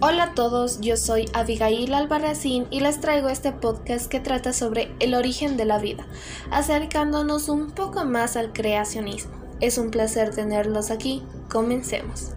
Hola a todos, yo soy Abigail Albarracín y les traigo este podcast que trata sobre el origen de la vida, acercándonos un poco más al creacionismo. Es un placer tenerlos aquí, comencemos.